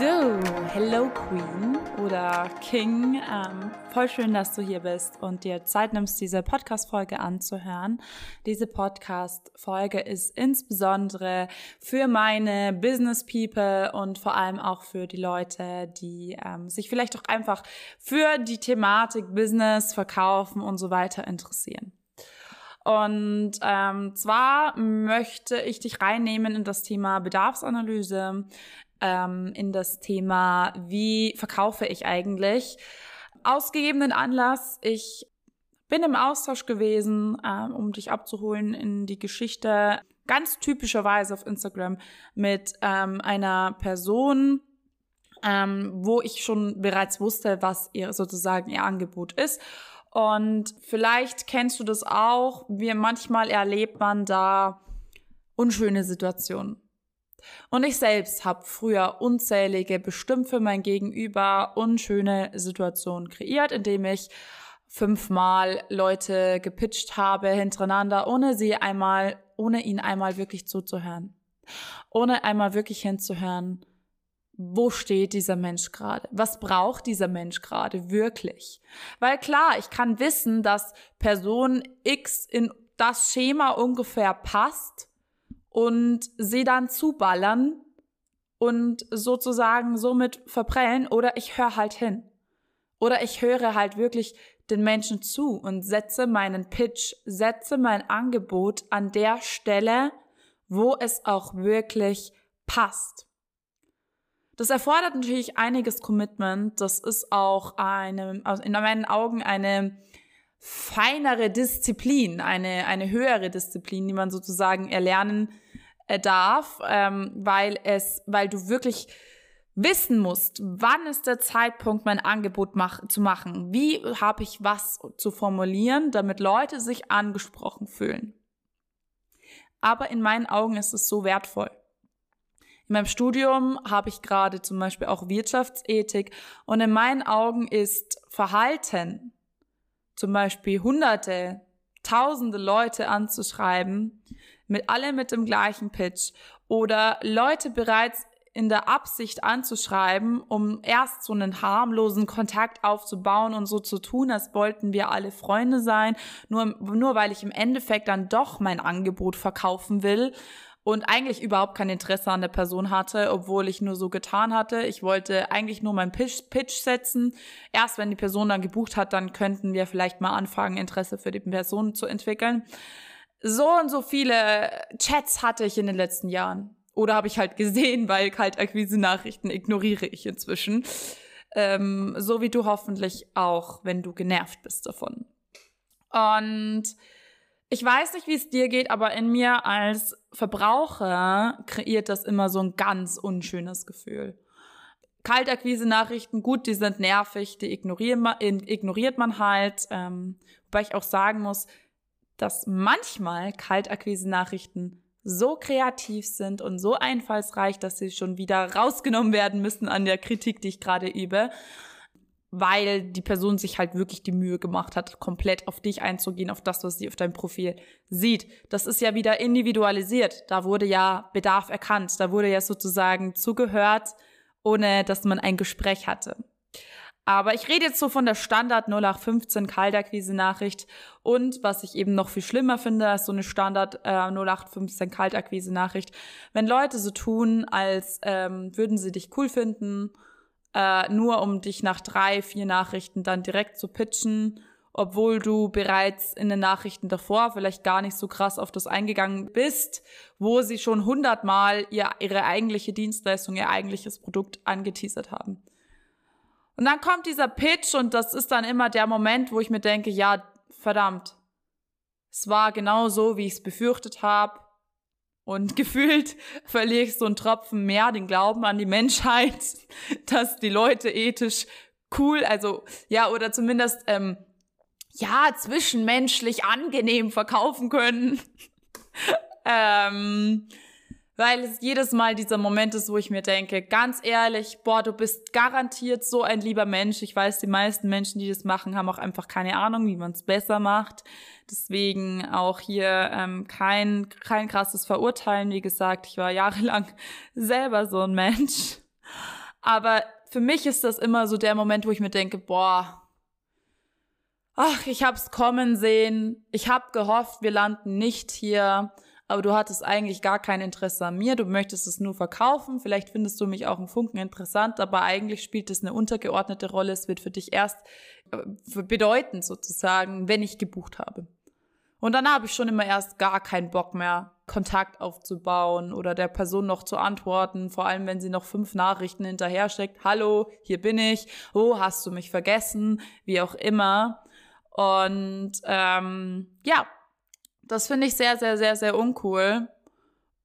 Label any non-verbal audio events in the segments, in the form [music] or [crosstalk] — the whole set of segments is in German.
So, hello Queen oder King. Ähm, voll schön, dass du hier bist und dir Zeit nimmst, diese Podcast-Folge anzuhören. Diese Podcast-Folge ist insbesondere für meine Business People und vor allem auch für die Leute, die ähm, sich vielleicht auch einfach für die Thematik Business, Verkaufen und so weiter interessieren. Und ähm, zwar möchte ich dich reinnehmen in das Thema Bedarfsanalyse, ähm, in das Thema, wie verkaufe ich eigentlich. Ausgegebenen Anlass, ich bin im Austausch gewesen, ähm, um dich abzuholen in die Geschichte, ganz typischerweise auf Instagram mit ähm, einer Person, ähm, wo ich schon bereits wusste, was ihr sozusagen ihr Angebot ist. Und vielleicht kennst du das auch, wie manchmal erlebt man da unschöne Situationen. Und ich selbst habe früher unzählige, bestimmt für mein Gegenüber unschöne Situationen kreiert, indem ich fünfmal Leute gepitcht habe hintereinander, ohne sie einmal, ohne ihnen einmal wirklich zuzuhören. Ohne einmal wirklich hinzuhören, wo steht dieser Mensch gerade? Was braucht dieser Mensch gerade wirklich? Weil klar, ich kann wissen, dass Person X in das Schema ungefähr passt, und sie dann zuballern und sozusagen somit verprellen oder ich höre halt hin. Oder ich höre halt wirklich den Menschen zu und setze meinen Pitch, setze mein Angebot an der Stelle, wo es auch wirklich passt. Das erfordert natürlich einiges Commitment. Das ist auch eine, in meinen Augen eine feinere Disziplin, eine, eine höhere Disziplin, die man sozusagen erlernen äh, darf, ähm, weil es, weil du wirklich wissen musst, wann ist der Zeitpunkt, mein Angebot mach, zu machen? Wie habe ich was zu formulieren, damit Leute sich angesprochen fühlen? Aber in meinen Augen ist es so wertvoll. In meinem Studium habe ich gerade zum Beispiel auch Wirtschaftsethik und in meinen Augen ist Verhalten zum Beispiel hunderte, tausende Leute anzuschreiben, mit alle mit dem gleichen Pitch oder Leute bereits in der Absicht anzuschreiben, um erst so einen harmlosen Kontakt aufzubauen und so zu tun, als wollten wir alle Freunde sein, nur, nur weil ich im Endeffekt dann doch mein Angebot verkaufen will und eigentlich überhaupt kein Interesse an der Person hatte, obwohl ich nur so getan hatte. Ich wollte eigentlich nur meinen Pitch, Pitch setzen. Erst wenn die Person dann gebucht hat, dann könnten wir vielleicht mal anfangen, Interesse für die Person zu entwickeln. So und so viele Chats hatte ich in den letzten Jahren. Oder habe ich halt gesehen, [laughs] weil Kaltakquise-Nachrichten ignoriere ich inzwischen. Ähm, so wie du hoffentlich auch, wenn du genervt bist davon. Und ich weiß nicht, wie es dir geht, aber in mir als Verbraucher kreiert das immer so ein ganz unschönes Gefühl. Kaltakquise-Nachrichten, gut, die sind nervig, die ignoriert man halt. Ähm, wobei ich auch sagen muss, dass manchmal Kaltakquise-Nachrichten so kreativ sind und so einfallsreich, dass sie schon wieder rausgenommen werden müssen an der Kritik, die ich gerade übe weil die Person sich halt wirklich die Mühe gemacht hat, komplett auf dich einzugehen, auf das, was sie auf deinem Profil sieht. Das ist ja wieder individualisiert. Da wurde ja Bedarf erkannt. Da wurde ja sozusagen zugehört, ohne dass man ein Gespräch hatte. Aber ich rede jetzt so von der Standard 0815 Kaltakquise-Nachricht und was ich eben noch viel schlimmer finde als so eine Standard äh, 0815 Kaltakquise-Nachricht, wenn Leute so tun, als ähm, würden sie dich cool finden äh, nur um dich nach drei, vier Nachrichten dann direkt zu pitchen, obwohl du bereits in den Nachrichten davor vielleicht gar nicht so krass auf das eingegangen bist, wo sie schon hundertmal ihr, ihre eigentliche Dienstleistung, ihr eigentliches Produkt angeteasert haben. Und dann kommt dieser Pitch und das ist dann immer der Moment, wo ich mir denke, ja, verdammt, es war genau so, wie ich es befürchtet habe. Und [laughs] gefühlt verliere ich so einen Tropfen mehr den Glauben an die Menschheit, [laughs] dass die Leute ethisch cool, also ja, oder zumindest ähm, ja, zwischenmenschlich angenehm verkaufen können. [laughs] ähm, weil es jedes Mal dieser Moment ist, wo ich mir denke, ganz ehrlich, boah, du bist garantiert so ein lieber Mensch. Ich weiß, die meisten Menschen, die das machen, haben auch einfach keine Ahnung, wie man es besser macht. Deswegen auch hier ähm, kein, kein krasses Verurteilen. Wie gesagt, ich war [laughs] jahrelang selber so ein Mensch. Aber für mich ist das immer so der Moment, wo ich mir denke, boah, ach, ich hab's kommen sehen. Ich hab gehofft, wir landen nicht hier aber du hattest eigentlich gar kein Interesse an mir, du möchtest es nur verkaufen, vielleicht findest du mich auch einen Funken interessant, aber eigentlich spielt es eine untergeordnete Rolle, es wird für dich erst äh, bedeutend sozusagen, wenn ich gebucht habe. Und dann habe ich schon immer erst gar keinen Bock mehr, Kontakt aufzubauen oder der Person noch zu antworten, vor allem wenn sie noch fünf Nachrichten hinterher steckt. Hallo, hier bin ich. Oh, hast du mich vergessen? Wie auch immer. Und ähm, ja, das finde ich sehr, sehr, sehr, sehr uncool.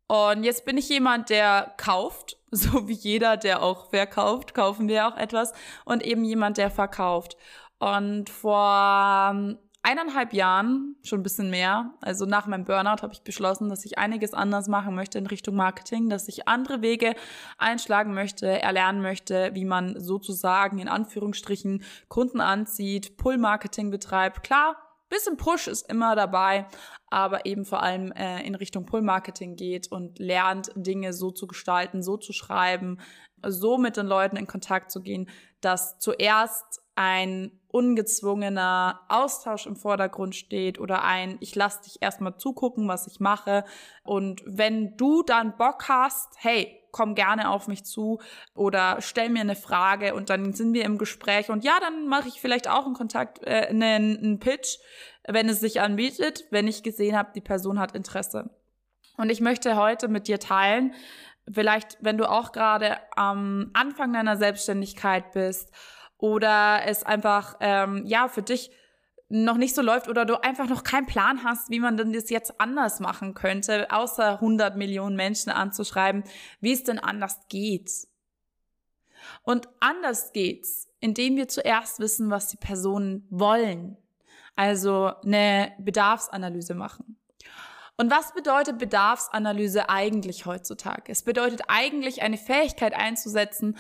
Und jetzt bin ich jemand, der kauft, [laughs] so wie jeder, der auch verkauft, kaufen wir auch etwas. Und eben jemand, der verkauft. Und vor ähm, eineinhalb Jahren, schon ein bisschen mehr, also nach meinem Burnout, habe ich beschlossen, dass ich einiges anders machen möchte in Richtung Marketing, dass ich andere Wege einschlagen möchte, erlernen möchte, wie man sozusagen in Anführungsstrichen Kunden anzieht, Pull-Marketing betreibt. Klar, bisschen Push ist immer dabei, aber eben vor allem äh, in Richtung Pull-Marketing geht und lernt, Dinge so zu gestalten, so zu schreiben, so mit den Leuten in Kontakt zu gehen, dass zuerst ein ungezwungener Austausch im Vordergrund steht oder ein, ich lass dich erstmal zugucken, was ich mache. Und wenn du dann Bock hast, hey, komm gerne auf mich zu oder stell mir eine Frage und dann sind wir im Gespräch und ja, dann mache ich vielleicht auch einen Kontakt, äh, einen, einen Pitch, wenn es sich anbietet, wenn ich gesehen habe, die Person hat Interesse. Und ich möchte heute mit dir teilen, vielleicht, wenn du auch gerade am Anfang deiner Selbstständigkeit bist oder es einfach ähm, ja für dich noch nicht so läuft oder du einfach noch keinen Plan hast, wie man denn das jetzt anders machen könnte, außer 100 Millionen Menschen anzuschreiben, wie es denn anders geht. Und anders geht's, indem wir zuerst wissen, was die Personen wollen. Also eine Bedarfsanalyse machen. Und was bedeutet Bedarfsanalyse eigentlich heutzutage? Es bedeutet eigentlich eine Fähigkeit einzusetzen,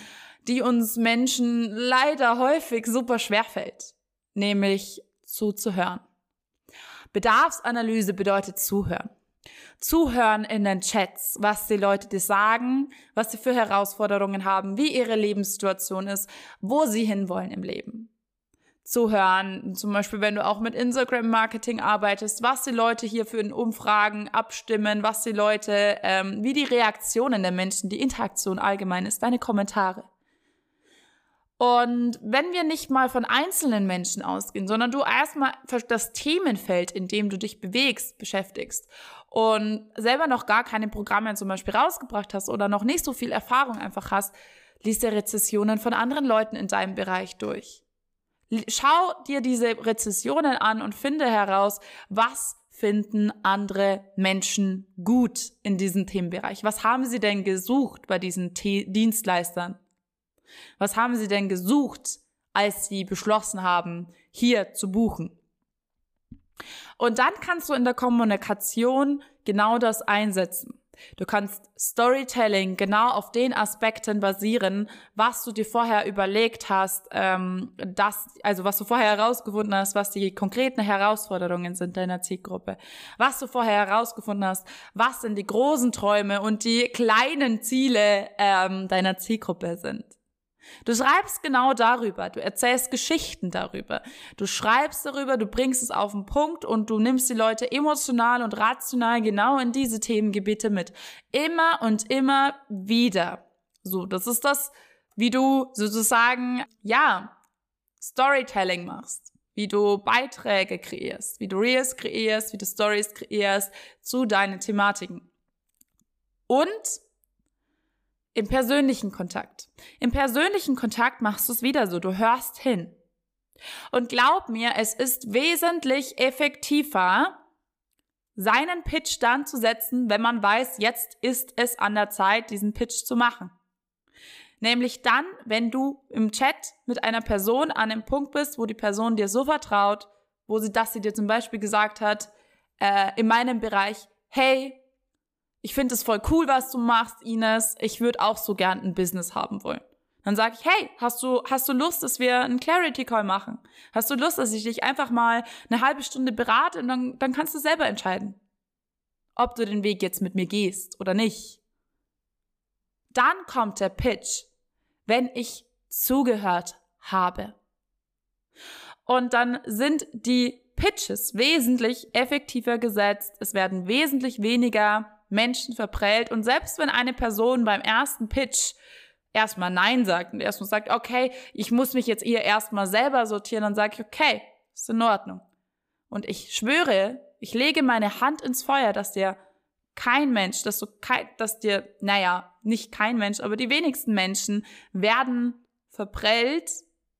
die uns Menschen leider häufig super schwer fällt, nämlich zuzuhören. Bedarfsanalyse bedeutet zuhören. Zuhören in den Chats, was die Leute dir sagen, was sie für Herausforderungen haben, wie ihre Lebenssituation ist, wo sie hinwollen im Leben. Zuhören, zum Beispiel, wenn du auch mit Instagram-Marketing arbeitest, was die Leute hier für Umfragen abstimmen, was die Leute, ähm, wie die Reaktionen der Menschen, die Interaktion allgemein ist, deine Kommentare. Und wenn wir nicht mal von einzelnen Menschen ausgehen, sondern du erstmal das Themenfeld, in dem du dich bewegst, beschäftigst und selber noch gar keine Programme zum Beispiel rausgebracht hast oder noch nicht so viel Erfahrung einfach hast, liest dir Rezessionen von anderen Leuten in deinem Bereich durch. Schau dir diese Rezessionen an und finde heraus, was finden andere Menschen gut in diesem Themenbereich? Was haben sie denn gesucht bei diesen T Dienstleistern? Was haben Sie denn gesucht, als Sie beschlossen haben, hier zu buchen? Und dann kannst du in der Kommunikation genau das einsetzen. Du kannst Storytelling genau auf den Aspekten basieren, was du dir vorher überlegt hast, ähm, das, also was du vorher herausgefunden hast, was die konkreten Herausforderungen sind deiner Zielgruppe, was du vorher herausgefunden hast, was sind die großen Träume und die kleinen Ziele ähm, deiner Zielgruppe sind. Du schreibst genau darüber, du erzählst Geschichten darüber, du schreibst darüber, du bringst es auf den Punkt und du nimmst die Leute emotional und rational genau in diese Themengebiete mit. Immer und immer wieder. So, das ist das, wie du sozusagen, ja, Storytelling machst, wie du Beiträge kreierst, wie du Reels kreierst, wie du Stories kreierst zu deinen Thematiken. Und im persönlichen Kontakt. Im persönlichen Kontakt machst du es wieder so, du hörst hin. Und glaub mir, es ist wesentlich effektiver, seinen Pitch dann zu setzen, wenn man weiß, jetzt ist es an der Zeit, diesen Pitch zu machen. Nämlich dann, wenn du im Chat mit einer Person an dem Punkt bist, wo die Person dir so vertraut, wo sie das sie dir zum Beispiel gesagt hat, äh, in meinem Bereich, hey, ich finde es voll cool, was du machst, Ines. Ich würde auch so gern ein Business haben wollen. Dann sage ich, hey, hast du, hast du Lust, dass wir einen Clarity Call machen? Hast du Lust, dass ich dich einfach mal eine halbe Stunde berate und dann, dann kannst du selber entscheiden, ob du den Weg jetzt mit mir gehst oder nicht. Dann kommt der Pitch. wenn ich zugehört habe. Und dann sind die Pitches wesentlich effektiver gesetzt. Es werden wesentlich weniger Menschen verprellt. Und selbst wenn eine Person beim ersten Pitch erstmal Nein sagt und erstmal sagt, okay, ich muss mich jetzt ihr erstmal selber sortieren, dann sage ich, okay, ist in Ordnung. Und ich schwöre, ich lege meine Hand ins Feuer, dass dir kein Mensch, dass du kein, dass dir, naja, nicht kein Mensch, aber die wenigsten Menschen werden verprellt,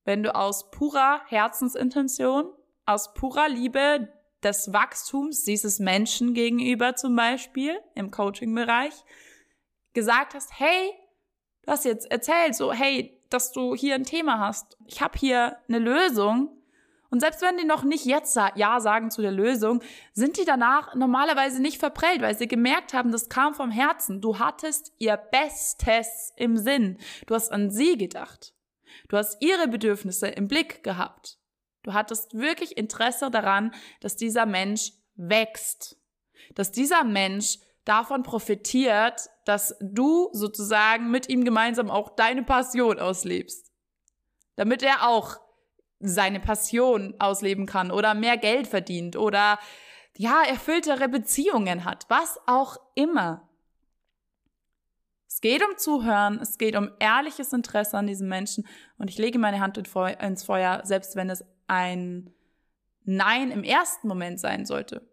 wenn du aus purer Herzensintention, aus purer Liebe des Wachstums dieses Menschen gegenüber zum Beispiel im Coaching-Bereich gesagt hast, hey, du hast jetzt erzählt, so, hey, dass du hier ein Thema hast. Ich habe hier eine Lösung. Und selbst wenn die noch nicht jetzt Ja sagen zu der Lösung, sind die danach normalerweise nicht verprellt, weil sie gemerkt haben, das kam vom Herzen. Du hattest ihr Bestes im Sinn. Du hast an sie gedacht. Du hast ihre Bedürfnisse im Blick gehabt. Du hattest wirklich Interesse daran, dass dieser Mensch wächst. Dass dieser Mensch davon profitiert, dass du sozusagen mit ihm gemeinsam auch deine Passion auslebst. Damit er auch seine Passion ausleben kann oder mehr Geld verdient oder ja, erfülltere Beziehungen hat, was auch immer. Es geht um Zuhören, es geht um ehrliches Interesse an diesem Menschen und ich lege meine Hand ins Feuer, selbst wenn es ein Nein im ersten Moment sein sollte,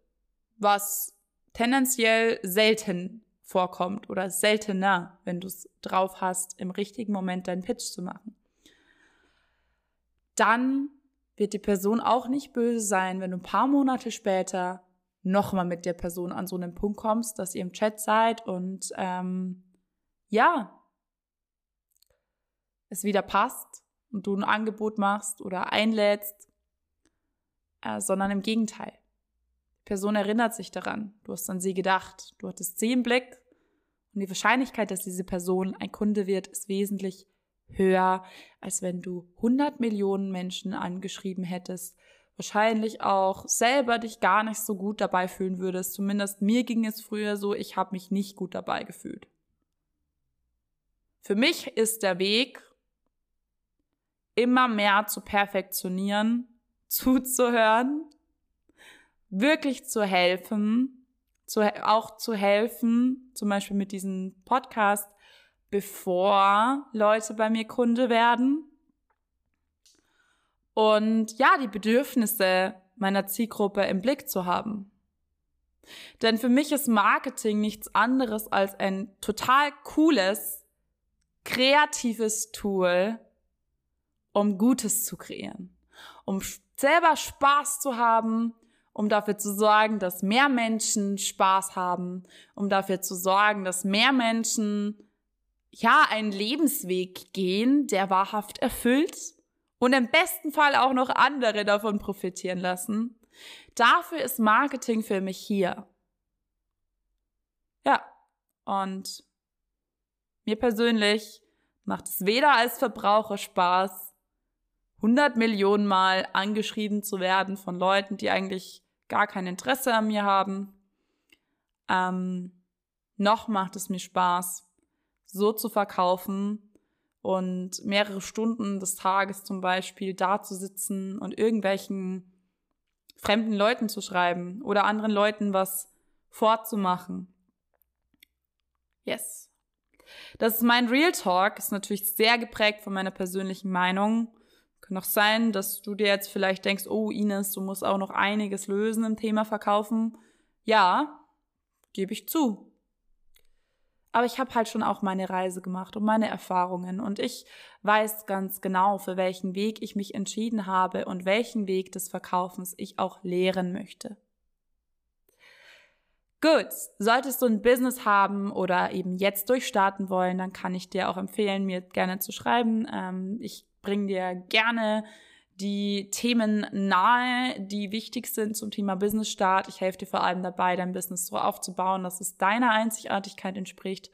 was tendenziell selten vorkommt oder seltener, wenn du es drauf hast, im richtigen Moment deinen Pitch zu machen. Dann wird die Person auch nicht böse sein, wenn du ein paar Monate später nochmal mit der Person an so einem Punkt kommst, dass ihr im Chat seid und ähm, ja, es wieder passt und du ein Angebot machst oder einlädst, äh, sondern im Gegenteil. Die Person erinnert sich daran, du hast an sie gedacht, du hattest sie im Blick und die Wahrscheinlichkeit, dass diese Person ein Kunde wird, ist wesentlich höher, als wenn du 100 Millionen Menschen angeschrieben hättest. Wahrscheinlich auch selber dich gar nicht so gut dabei fühlen würdest. Zumindest mir ging es früher so, ich habe mich nicht gut dabei gefühlt. Für mich ist der Weg, immer mehr zu perfektionieren, [laughs] zuzuhören, wirklich zu helfen, zu, auch zu helfen, zum Beispiel mit diesem Podcast, bevor Leute bei mir Kunde werden. Und ja, die Bedürfnisse meiner Zielgruppe im Blick zu haben. Denn für mich ist Marketing nichts anderes als ein total cooles, kreatives Tool, um Gutes zu kreieren, um selber Spaß zu haben, um dafür zu sorgen, dass mehr Menschen Spaß haben, um dafür zu sorgen, dass mehr Menschen ja einen Lebensweg gehen, der wahrhaft erfüllt und im besten Fall auch noch andere davon profitieren lassen. Dafür ist Marketing für mich hier. Ja, und mir persönlich macht es weder als Verbraucher Spaß, 100 Millionen Mal angeschrieben zu werden von Leuten, die eigentlich gar kein Interesse an mir haben. Ähm, noch macht es mir Spaß, so zu verkaufen und mehrere Stunden des Tages zum Beispiel da zu sitzen und irgendwelchen fremden Leuten zu schreiben oder anderen Leuten was vorzumachen. Yes. Das ist mein Real Talk, ist natürlich sehr geprägt von meiner persönlichen Meinung kann auch sein, dass du dir jetzt vielleicht denkst, oh Ines, du musst auch noch einiges lösen im Thema Verkaufen. Ja, gebe ich zu. Aber ich habe halt schon auch meine Reise gemacht und meine Erfahrungen und ich weiß ganz genau, für welchen Weg ich mich entschieden habe und welchen Weg des Verkaufens ich auch lehren möchte. Gut, solltest du ein Business haben oder eben jetzt durchstarten wollen, dann kann ich dir auch empfehlen, mir gerne zu schreiben. Ähm, ich bringe dir gerne die Themen nahe, die wichtig sind zum Thema Business Start. Ich helfe dir vor allem dabei, dein Business so aufzubauen, dass es deiner Einzigartigkeit entspricht.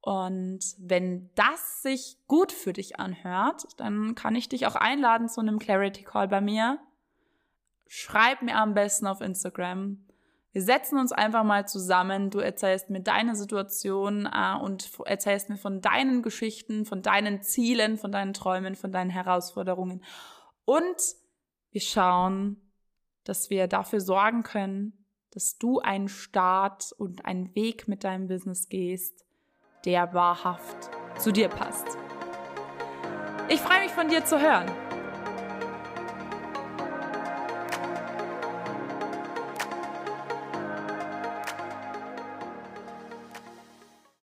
Und wenn das sich gut für dich anhört, dann kann ich dich auch einladen zu einem Clarity Call bei mir. Schreib mir am besten auf Instagram. Wir setzen uns einfach mal zusammen. Du erzählst mir deine Situation äh, und erzählst mir von deinen Geschichten, von deinen Zielen, von deinen Träumen, von deinen Herausforderungen. Und wir schauen, dass wir dafür sorgen können, dass du einen Start und einen Weg mit deinem Business gehst, der wahrhaft zu dir passt. Ich freue mich von dir zu hören.